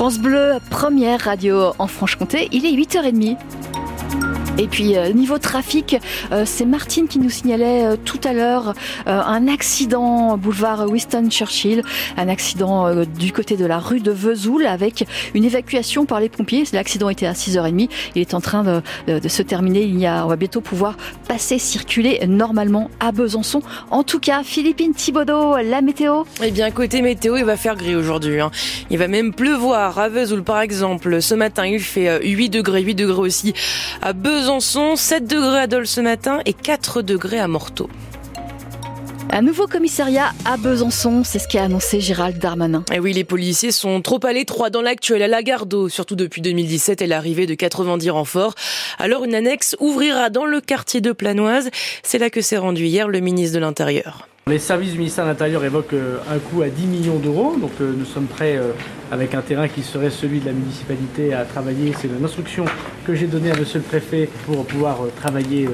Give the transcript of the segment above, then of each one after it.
France Bleu, première radio en Franche-Comté, il est 8h30. Et puis euh, niveau trafic, euh, c'est Martine qui nous signalait euh, tout à l'heure un accident boulevard Winston Churchill, un accident du côté de la rue de Vesoul avec une évacuation par les pompiers. L'accident était à 6h30, il est en train de, se terminer. Il y a, on va bientôt pouvoir passer, circuler normalement à Besançon. En tout cas, Philippine Thibaudot, la météo Eh bien, côté météo, il va faire gris aujourd'hui. Hein. Il va même pleuvoir à Vesoul par exemple. Ce matin, il fait 8 degrés, 8 degrés aussi à Besançon. Besançon, 7 degrés à Dole ce matin et 4 degrés à Morteau. Un nouveau commissariat à Besançon, c'est ce qu'a annoncé Gérald Darmanin. Et oui, les policiers sont trop à l'étroit dans l'actuel à Lagardo, surtout depuis 2017 et l'arrivée de 90 renforts. Alors une annexe ouvrira dans le quartier de Planoise. C'est là que s'est rendu hier le ministre de l'Intérieur. Les services du ministère de l'Intérieur évoquent euh, un coût à 10 millions d'euros, donc euh, nous sommes prêts euh, avec un terrain qui serait celui de la municipalité à travailler. C'est une instruction que j'ai donnée à monsieur le préfet pour pouvoir travailler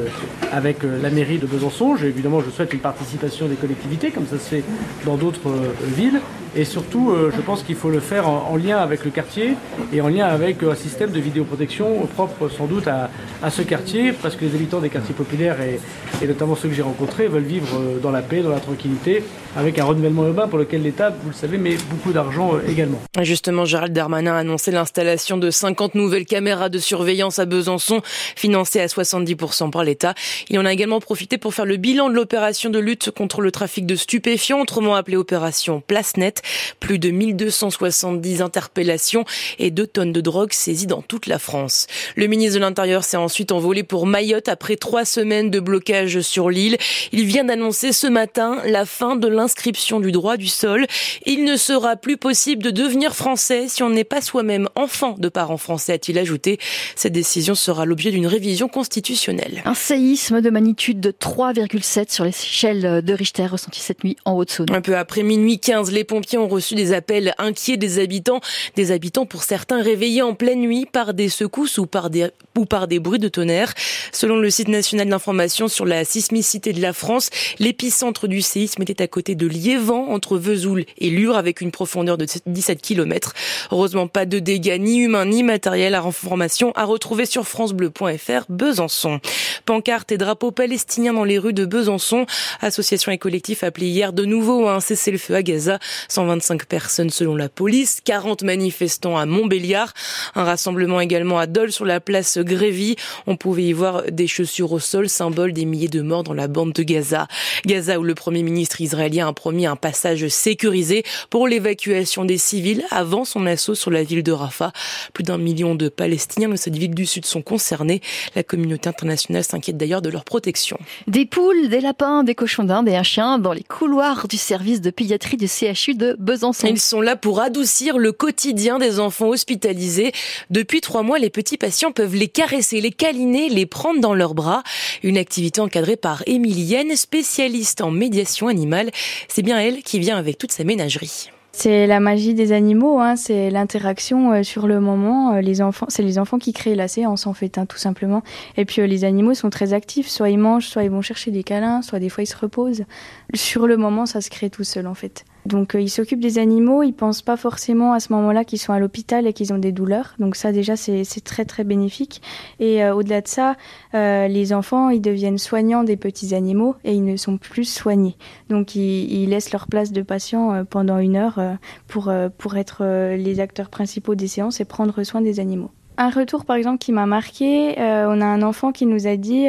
avec la mairie de Besançon. Évidemment, je souhaite une participation des collectivités, comme ça se fait dans d'autres villes. Et surtout, je pense qu'il faut le faire en, lien avec le quartier et en lien avec un système de vidéoprotection propre sans doute à, ce quartier, parce que les habitants des quartiers populaires et, et notamment ceux que j'ai rencontrés veulent vivre dans la paix, dans la tranquillité, avec un renouvellement urbain pour lequel l'État, vous le savez, met beaucoup d'argent euh, également. Justement, Gérald Darmanin a annoncé l'installation de 50 nouvelles caméras de surveillance à Besançon, financées à 70% par l'État. Il en a également profité pour faire le bilan de l'opération de lutte contre le trafic de stupéfiants, autrement appelée opération Place Net. Plus de 1270 interpellations et 2 tonnes de drogue saisies dans toute la France. Le ministre de l'Intérieur s'est ensuite envolé pour Mayotte après trois semaines de blocage sur l'île. Il vient d'annoncer ce matin la fin de l'inscription du droit du sol. Il ne sera plus possible de devenir français si on n'est pas soi-même enfant de parents français, a-t-il ajouté. Cette décision sera l'objet d'une révision constitutionnelle. Un séisme de magnitude de 3,7 sur l'échelle de Richter ressenti cette nuit en Haute-Saône. Un peu après minuit 15, les pompiers ont reçu des appels inquiets des habitants. Des habitants pour certains réveillés en pleine nuit par des secousses ou par des, ou par des bruits de tonnerre. Selon le site national d'information sur la sismicité de la France, l'épicentre du séisme était à côté de Liévent, entre Vesoul et Lure, avec une profondeur de 17 km. Heureusement, pas de dégâts ni humains ni matériels. À information à retrouver sur francebleu.fr Besançon. Pancartes et drapeaux palestiniens dans les rues de Besançon. Association et collectif appelé hier de nouveau à un cessez-le-feu à Gaza. 125 personnes selon la police, 40 manifestants à Montbéliard. Un rassemblement également à Dole sur la place Grévy. On pouvait y voir des chaussures au sol, symbole des milliers de morts dans la bande de Gaza. Gaza où le premier ministre israélien a promis un passage sécurisé pour l'évacuation des civils avant son assaut sur la ville de Rafah. Plus d'un million de Palestiniens de cette ville du Sud sont concernés. La communauté internationale s'inquiète d'ailleurs de leur protection. Des poules, des lapins, des cochons d'Inde et un chien dans les couloirs du service de pédiatrie du CHU de Besançon. Ils sont là pour adoucir le quotidien des enfants hospitalisés. Depuis trois mois, les petits patients peuvent les caresser, les câliner, les prendre dans leurs bras. Une activité encadrée par Emilienne, spécialiste en médiation animale. C'est bien elle qui vient avec toute sa ménagerie. C'est la magie des animaux, hein, c'est l'interaction euh, sur le moment. Euh, les enfants, c'est les enfants qui créent la séance en fait, hein, tout simplement. Et puis euh, les animaux sont très actifs, soit ils mangent, soit ils vont chercher des câlins, soit des fois ils se reposent. Sur le moment, ça se crée tout seul en fait. Donc euh, ils s'occupent des animaux, ils pensent pas forcément à ce moment-là qu'ils sont à l'hôpital et qu'ils ont des douleurs. Donc ça déjà c'est très très bénéfique. Et euh, au-delà de ça, euh, les enfants ils deviennent soignants des petits animaux et ils ne sont plus soignés. Donc ils, laissent leur place de patient pendant une heure pour pour être les acteurs principaux des séances et prendre soin des animaux. Un retour par exemple qui m'a marqué, on a un enfant qui nous a dit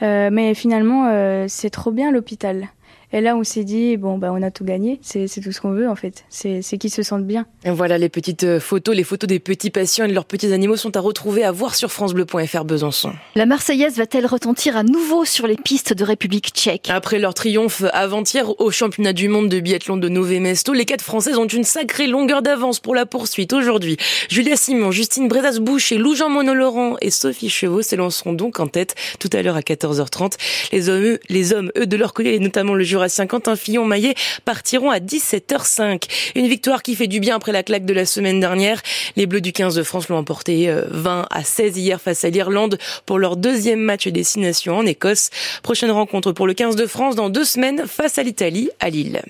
mais finalement c'est trop bien l'hôpital. Et là, on s'est dit, bon, bah, on a tout gagné. C'est tout ce qu'on veut, en fait. C'est qu'ils se sentent bien. Et voilà, les petites euh, photos, les photos des petits patients et de leurs petits animaux sont à retrouver, à voir sur FranceBleu.fr Besançon. La Marseillaise va-t-elle retentir à nouveau sur les pistes de République tchèque? Après leur triomphe avant-hier au championnat du monde de biathlon de Nové Mesto, les quatre Françaises ont une sacrée longueur d'avance pour la poursuite aujourd'hui. Julia Simon, Justine Brezas-Bouche et Lou-Jean Monod-Laurent et Sophie Chevaux s'élanceront donc en tête tout à l'heure à 14h30. Les hommes, les hommes, eux, de leur côté, et notamment le jurassien Quentin Fillon-Maillet partiront à 17h05. Une victoire qui fait du bien après la claque de la semaine dernière. Les Bleus du 15 de France l'ont emporté 20 euh, à 16 hier face à l'Irlande pour leur deuxième match destination en Écosse. Prochaine rencontre pour le 15 de France dans deux semaines face à l'Italie à Lille.